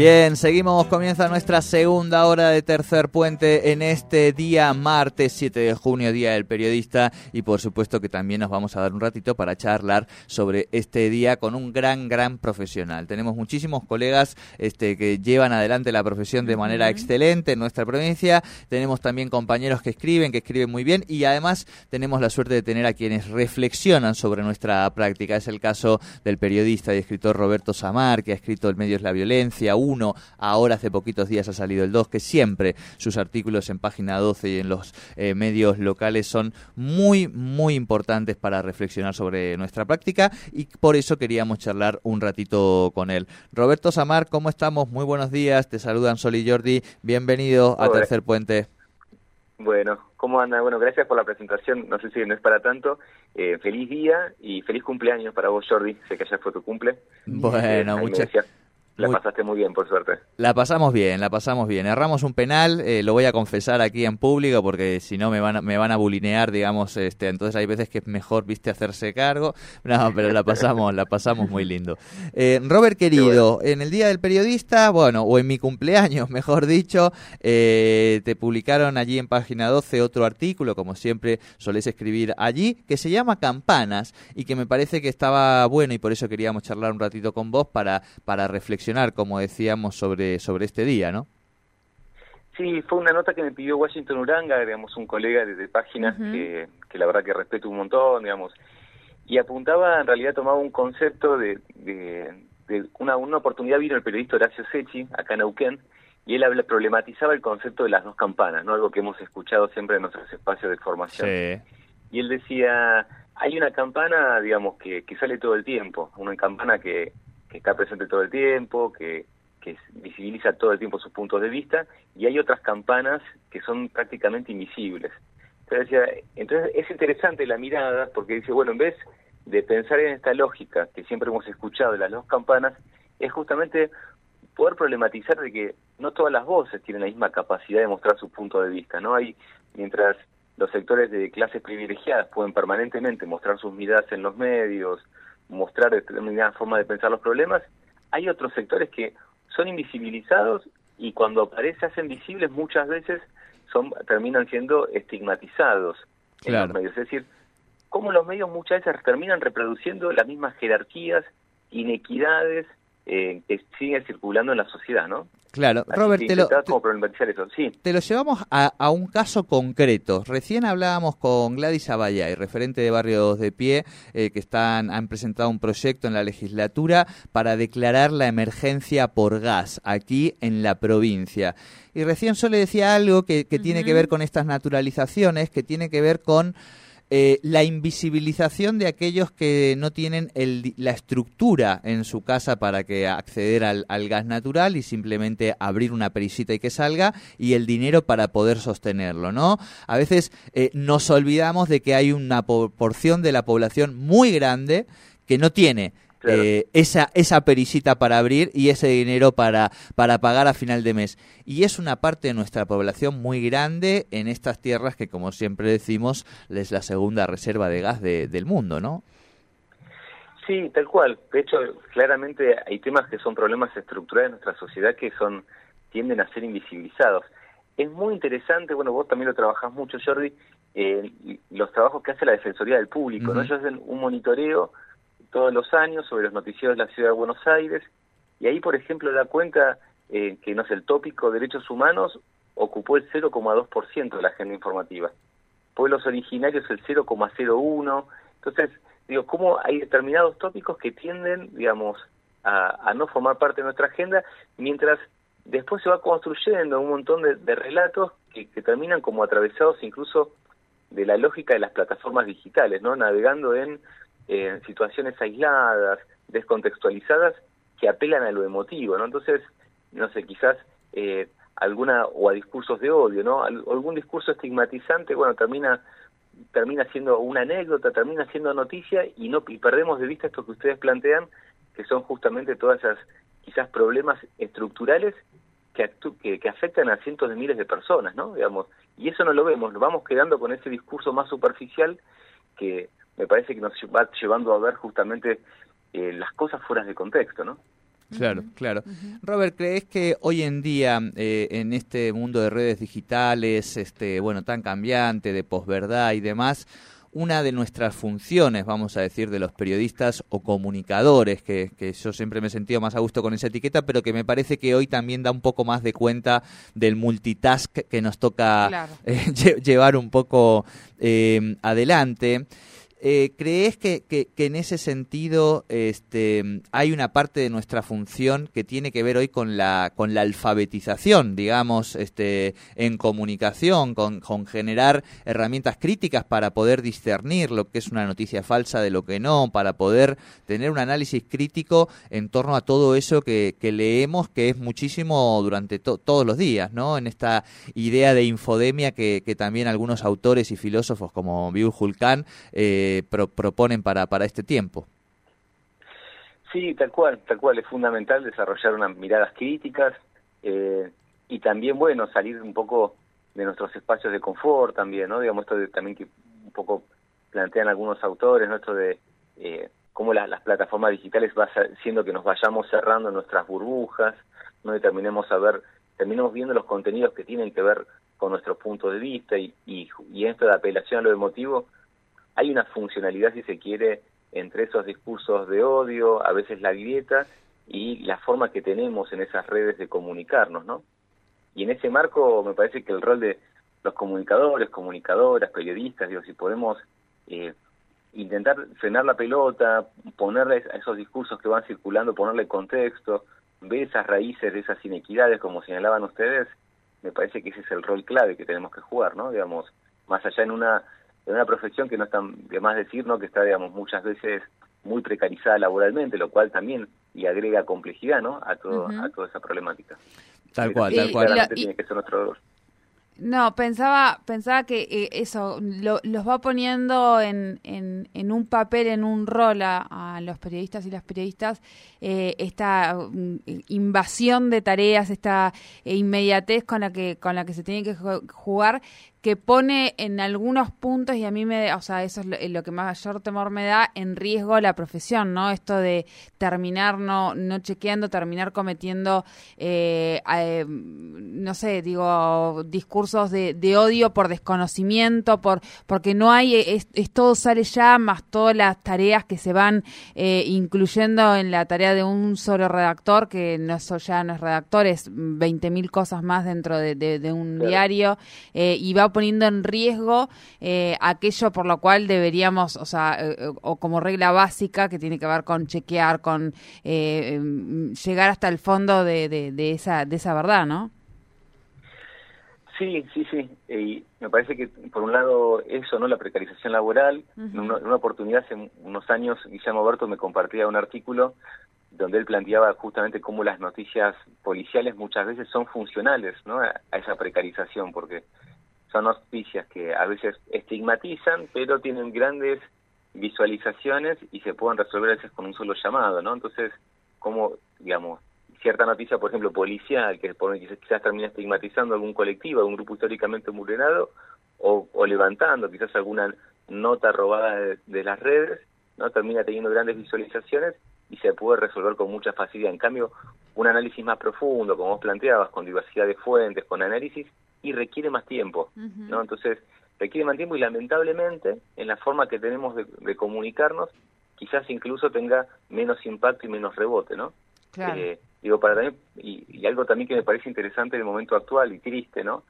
Bien, seguimos, comienza nuestra segunda hora de tercer puente en este día martes 7 de junio, Día del Periodista, y por supuesto que también nos vamos a dar un ratito para charlar sobre este día con un gran, gran profesional. Tenemos muchísimos colegas este, que llevan adelante la profesión de manera excelente en nuestra provincia, tenemos también compañeros que escriben, que escriben muy bien, y además tenemos la suerte de tener a quienes reflexionan sobre nuestra práctica. Es el caso del periodista y escritor Roberto Samar, que ha escrito El medio es la violencia, uno, ahora hace poquitos días ha salido el 2, que siempre sus artículos en página 12 y en los eh, medios locales son muy, muy importantes para reflexionar sobre nuestra práctica y por eso queríamos charlar un ratito con él. Roberto Samar, ¿cómo estamos? Muy buenos días, te saludan Sol y Jordi, bienvenido a Tercer Puente. Bueno, ¿cómo anda? Bueno, gracias por la presentación. No sé si no es para tanto. Eh, feliz día y feliz cumpleaños para vos, Jordi. Sé que ya fue tu cumple. Bueno, eh, muchas gracias. La pasaste muy bien, por suerte. La pasamos bien, la pasamos bien. Erramos un penal, eh, lo voy a confesar aquí en público porque si no me van a, me van a bulinear, digamos, este, entonces hay veces que es mejor, viste, hacerse cargo. No, pero la pasamos, la pasamos muy lindo. Eh, Robert querido, en el Día del Periodista, bueno, o en mi cumpleaños, mejor dicho, eh, te publicaron allí en página 12 otro artículo, como siempre solés escribir allí, que se llama Campanas y que me parece que estaba bueno y por eso queríamos charlar un ratito con vos para, para reflexionar como decíamos, sobre, sobre este día, ¿no? Sí, fue una nota que me pidió Washington Uranga, digamos, un colega de, páginas que, que, la verdad que respeto un montón, digamos, y apuntaba, en realidad tomaba un concepto de, de, una, una oportunidad, vino el periodista Horacio Sechi, acá en Neuquén, y él habla, problematizaba el concepto de las dos campanas, ¿no? Algo que hemos escuchado siempre en nuestros espacios de formación. Y él decía, hay una campana, digamos, que, que sale todo el tiempo, una campana que, que está presente todo el tiempo, que, que visibiliza todo el tiempo sus puntos de vista, y hay otras campanas que son prácticamente invisibles. Entonces, entonces es interesante la mirada porque dice, bueno, en vez de pensar en esta lógica que siempre hemos escuchado de las dos campanas, es justamente poder problematizar de que no todas las voces tienen la misma capacidad de mostrar su punto de vista, ¿no? Hay, mientras los sectores de clases privilegiadas pueden permanentemente mostrar sus miradas en los medios, mostrar determinada forma de pensar los problemas, hay otros sectores que son invisibilizados y cuando aparecen, hacen visibles muchas veces son terminan siendo estigmatizados en los medios. Es decir, cómo los medios muchas veces terminan reproduciendo las mismas jerarquías, inequidades eh, que siguen circulando en la sociedad, ¿no? Claro, Robert, te lo, te, lo llevamos a, un caso concreto. Recién hablábamos con Gladys Abayay, referente de Barrios de Pie, eh, que están, han presentado un proyecto en la legislatura para declarar la emergencia por gas aquí en la provincia. Y recién yo le decía algo que, tiene que ver con estas naturalizaciones, que tiene que ver con eh, la invisibilización de aquellos que no tienen la estructura en su casa para que acceder al, gas natural y simplemente abrir una perisita y que salga y el dinero para poder sostenerlo, ¿no? A veces eh, nos olvidamos de que hay una porción de la población muy grande que no tiene eh, esa, esa pericita para abrir y ese dinero para, para pagar a final de mes. Y es una parte de nuestra población muy grande en estas tierras que, como siempre decimos, es la segunda reserva de gas del mundo, ¿no? Sí, tal cual. De hecho, claramente hay temas que son problemas estructurales de nuestra sociedad que son tienden a ser invisibilizados. Es muy interesante, bueno, vos también lo trabajás mucho, Jordi, eh, los trabajos que hace la Defensoría del Público, ¿no? Ellos hacen un monitoreo todos los años sobre los noticieros de la ciudad de Buenos Aires y ahí, por ejemplo, da cuenta eh, que no sé, el tópico derechos humanos ocupó el 0,2% de la agenda informativa. Pueblos originarios el 0,01. Entonces, digo, cómo hay determinados tópicos que tienden, digamos, a, no formar parte de nuestra agenda, mientras después se va construyendo un montón de, relatos que, que, terminan como atravesados incluso de la lógica de las plataformas digitales, ¿no? Navegando en en situaciones aisladas, descontextualizadas, que apelan a lo emotivo, ¿no? Entonces, no sé, quizás eh, alguna, o a discursos de odio, ¿no? algún discurso estigmatizante, bueno, termina termina siendo una anécdota, termina siendo noticia y no y perdemos de vista esto que ustedes plantean, que son justamente todas esas quizás problemas estructurales que, que, que, afectan a cientos de miles de personas, ¿no? Digamos, y eso no lo vemos, nos vamos quedando con ese discurso más superficial que me parece que nos va llevando a ver justamente eh, las cosas fuera de contexto, ¿no? Claro, claro. Robert, ¿crees que hoy en día, eh, en este mundo de redes digitales, este, bueno, tan cambiante, de posverdad y demás, una de nuestras funciones, vamos a decir, de los periodistas o comunicadores, que, que, yo siempre me he sentido más a gusto con esa etiqueta, pero que me parece que hoy también da un poco más de cuenta del multitask que nos toca eh, llevar un poco eh, adelante. Eh, ¿Crees que, que, en ese sentido este, hay una parte de nuestra función que tiene que ver hoy con la, con la alfabetización, digamos, este, en comunicación, con, con generar herramientas críticas para poder discernir lo que es una noticia falsa de lo que no, para poder tener un análisis crítico en torno a todo eso que, que leemos, que es muchísimo durante todos los días, ¿no? En esta idea de infodemia que, que también algunos autores y filósofos como Bill Hulkan eh, proponen para, para este tiempo. Sí, tal cual, tal cual. Es fundamental desarrollar unas miradas críticas eh, y también, bueno, salir un poco de nuestros espacios de confort también, ¿no? Digamos, esto de, también que un poco plantean algunos autores, ¿no? Esto de eh, cómo las plataformas digitales va haciendo que nos vayamos cerrando nuestras burbujas, ¿no? Y terminemos a ver, terminemos viendo los contenidos que tienen que ver con nuestros puntos de vista y, y, y esto de apelación a lo emotivo hay una funcionalidad, si se quiere, entre esos discursos de odio, a veces la grieta, y la forma que tenemos en esas redes de comunicarnos, ¿no? Y en ese marco me parece que el rol de los comunicadores, comunicadoras, periodistas, digo, si podemos eh, intentar frenar la pelota, ponerle a esos discursos que van circulando, ponerle contexto, ver esas raíces de esas inequidades, como señalaban ustedes, me parece que ese es el rol clave que tenemos que jugar, ¿no? Digamos, más allá en una en una profesión que no es tan de más decir, ¿no? que está, digamos, muchas veces muy precarizada laboralmente, lo cual también y agrega complejidad, ¿no? A todo, a toda esa problemática. Tal cual, tal cual. tiene que ser nuestro no, pensaba, pensaba que eh, eso los va poniendo en, en, en, un papel, en un rol a, los periodistas y las periodistas, eh, esta mm, invasión de tareas, esta eh, inmediatez con la que con la que se tiene que jugar, que pone en algunos puntos y a mí me, o sea, eso es lo, que mayor temor me da, en riesgo la profesión, ¿no? Esto de terminar no, no chequeando, terminar cometiendo, eh, no sé, digo, discursos de, de, odio por desconocimiento, por porque no hay, es, todo sale ya, más todas las tareas que se van eh, incluyendo en la tarea de un solo redactor, que no eso ya no es redactor, es 20.000 cosas más dentro de, de, un diario, eh, y va poniendo en riesgo eh, aquello por lo cual deberíamos, o sea, eh, eh, o como regla básica que tiene que ver con chequear, con em, llegar hasta el fondo de, de, esa, de esa verdad, ¿no? Sí, sí, sí. Y me parece que, por un lado, eso, ¿no? La precarización laboral. en, una, oportunidad, hace unos años, Guillermo Berto me compartía un artículo donde él planteaba justamente cómo las noticias policiales muchas veces son funcionales, ¿no? a esa precarización, porque son noticias que a veces estigmatizan, pero tienen grandes visualizaciones y se pueden resolver a veces con un solo llamado, ¿no? Entonces, como, digamos, cierta noticia, por ejemplo, policial, que quizás termina estigmatizando algún colectivo, algún grupo históricamente vulnerado, o, o levantando quizás alguna nota robada de, las redes, ¿no? Termina teniendo grandes visualizaciones y se puede resolver con mucha facilidad. En cambio, un análisis más profundo, como vos planteabas, con diversidad de fuentes, con análisis, y requiere más tiempo, ¿no? Entonces, requiere más tiempo y lamentablemente en la forma que tenemos de, comunicarnos quizás incluso tenga menos impacto y menos rebote, ¿no? Eh, digo, para también, y, algo también que me parece interesante en el momento actual y triste, ¿no?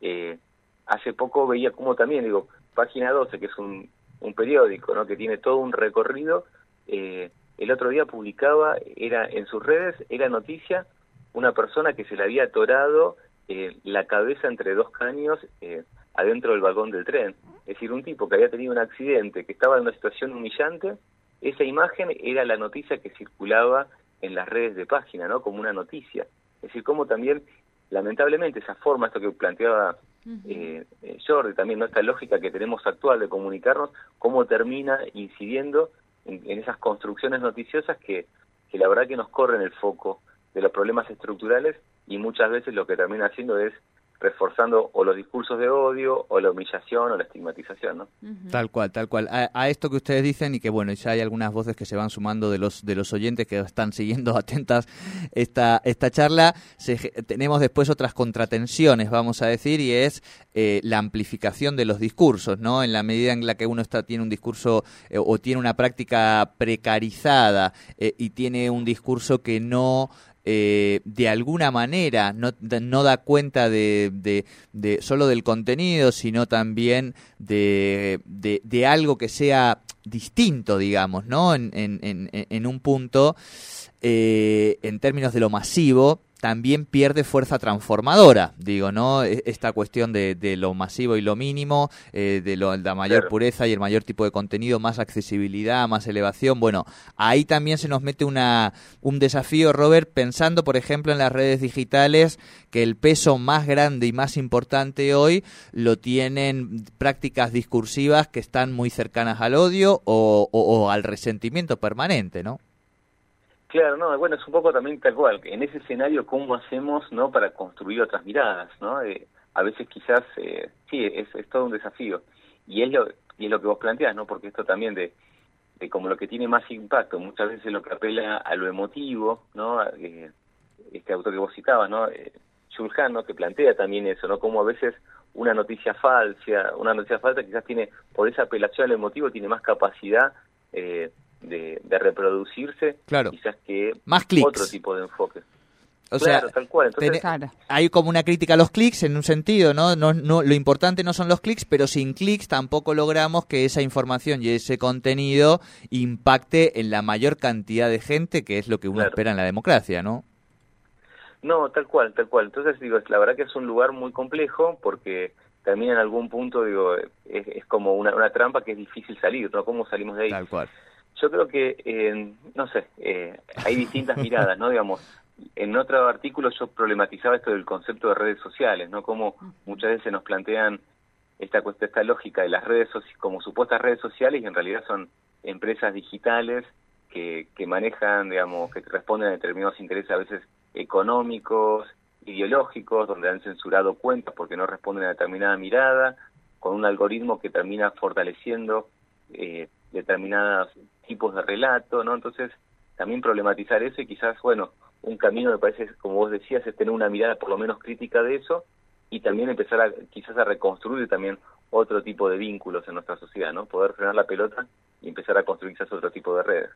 Eh, hace poco veía como también, digo, Página 12, que es un, un periódico, ¿no? Que tiene todo un recorrido, eh, el otro día publicaba, era en sus redes, era noticia, una persona que se le había atorado eh, la cabeza entre dos caños eh, adentro del vagón del tren. Es decir, un tipo que había tenido un accidente, que estaba en una situación humillante, esa imagen era la noticia que circulaba en las redes de página, ¿no? Como una noticia. Es decir, como también, lamentablemente, esa forma, esto que planteaba eh, eh, Jordi, también ¿no? esta lógica que tenemos actual de comunicarnos, cómo termina incidiendo en, esas construcciones noticiosas que, que la verdad que nos corren el foco de los problemas estructurales y muchas veces lo que termina haciendo es reforzando o los discursos de odio o la humillación o la estigmatización, ¿no? Tal cual, tal cual. A, esto que ustedes dicen y que bueno, ya hay algunas voces que se van sumando de los de los oyentes que están siguiendo atentas esta esta charla, tenemos después otras contratensiones, vamos a decir, y es eh, la amplificación de los discursos, ¿no? En la medida en la que uno está tiene un discurso eh, o tiene una práctica precarizada eh, y tiene un discurso que no eh, de alguna manera no, no da cuenta de, solo del contenido, sino también de, de, algo que sea distinto, digamos, ¿no? En, en, en, un punto, eh, en términos de lo masivo, también pierde fuerza transformadora, digo, ¿no? E, esta cuestión de, lo masivo y lo mínimo, eh, de la mayor pureza y el mayor tipo de contenido, más accesibilidad, más elevación. Bueno, ahí también se nos mete una, un desafío, Robert, pensando, por ejemplo, en las redes digitales, que el peso más grande y más importante hoy lo tienen prácticas discursivas que están muy cercanas al odio o, o al resentimiento permanente, ¿no? Claro, no, bueno, es un poco también tal cual, en ese escenario cómo hacemos, ¿no? Para construir otras miradas, ¿no? Eh, a veces quizás, eh, sí, es, es todo un desafío. Y es lo, y es lo que vos planteás, ¿no? Porque esto también de, de como lo que tiene más impacto, muchas veces lo que apela a lo emotivo, ¿no? Eh, este autor que vos citabas, ¿no? Eh, ¿no? Que plantea también eso, ¿no? Como a veces una noticia falsa, una noticia falsa quizás tiene, por esa apelación al emotivo, tiene más capacidad eh, de, reproducirse, claro. quizás que Más otro tipo de enfoque. O sea, tal cual. hay como una crítica a los clics en un sentido, ¿no? No, no Lo importante no son los clics, pero sin clics tampoco logramos que esa información y ese contenido impacte en la mayor cantidad de gente, que es lo que uno espera en la democracia, ¿no? No, tal cual, tal cual. Entonces, digo, la verdad que es un lugar muy complejo porque también en algún punto, digo, es, como una, una trampa que es difícil salir, ¿no? ¿Cómo salimos de ahí? Tal cual. Yo creo que, eh, no sé, eh, hay distintas miradas, ¿no? Digamos, en otro artículo yo problematizaba esto del concepto de redes sociales, ¿no? Como muchas veces nos plantean esta cuestión, esta lógica de las redes como supuestas redes sociales y en realidad son empresas digitales que, que manejan, digamos, que responden a determinados intereses a veces económicos, ideológicos, donde han censurado cuentas porque no responden a determinada mirada, con un algoritmo que termina fortaleciendo eh, determinados tipos de relato, ¿no? Entonces, también problematizar eso y quizás, bueno, un camino me parece, como vos decías, es tener una mirada por lo menos crítica de eso y también empezar a, quizás a reconstruir también otro tipo de vínculos en nuestra sociedad, ¿no? Poder frenar la pelota y empezar a construir quizás otro tipo de redes.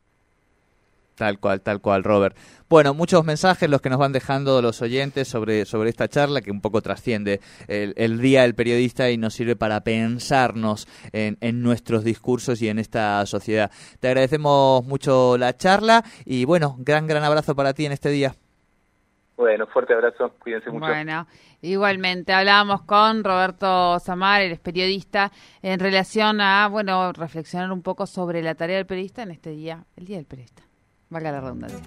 Tal cual, tal cual, Robert. Bueno, muchos mensajes los que nos van dejando los oyentes sobre, sobre esta charla que un poco trasciende el, Día del Periodista y nos sirve para pensarnos en, en, nuestros discursos y en esta sociedad. Te agradecemos mucho la charla y bueno, gran, gran abrazo para ti en este día. Bueno, fuerte abrazo, cuídense mucho. Bueno, igualmente, hablábamos con Roberto Samar, el periodista, en relación a, bueno, reflexionar un poco sobre la tarea del periodista en este día, el Día del Periodista. Valga la redundancia.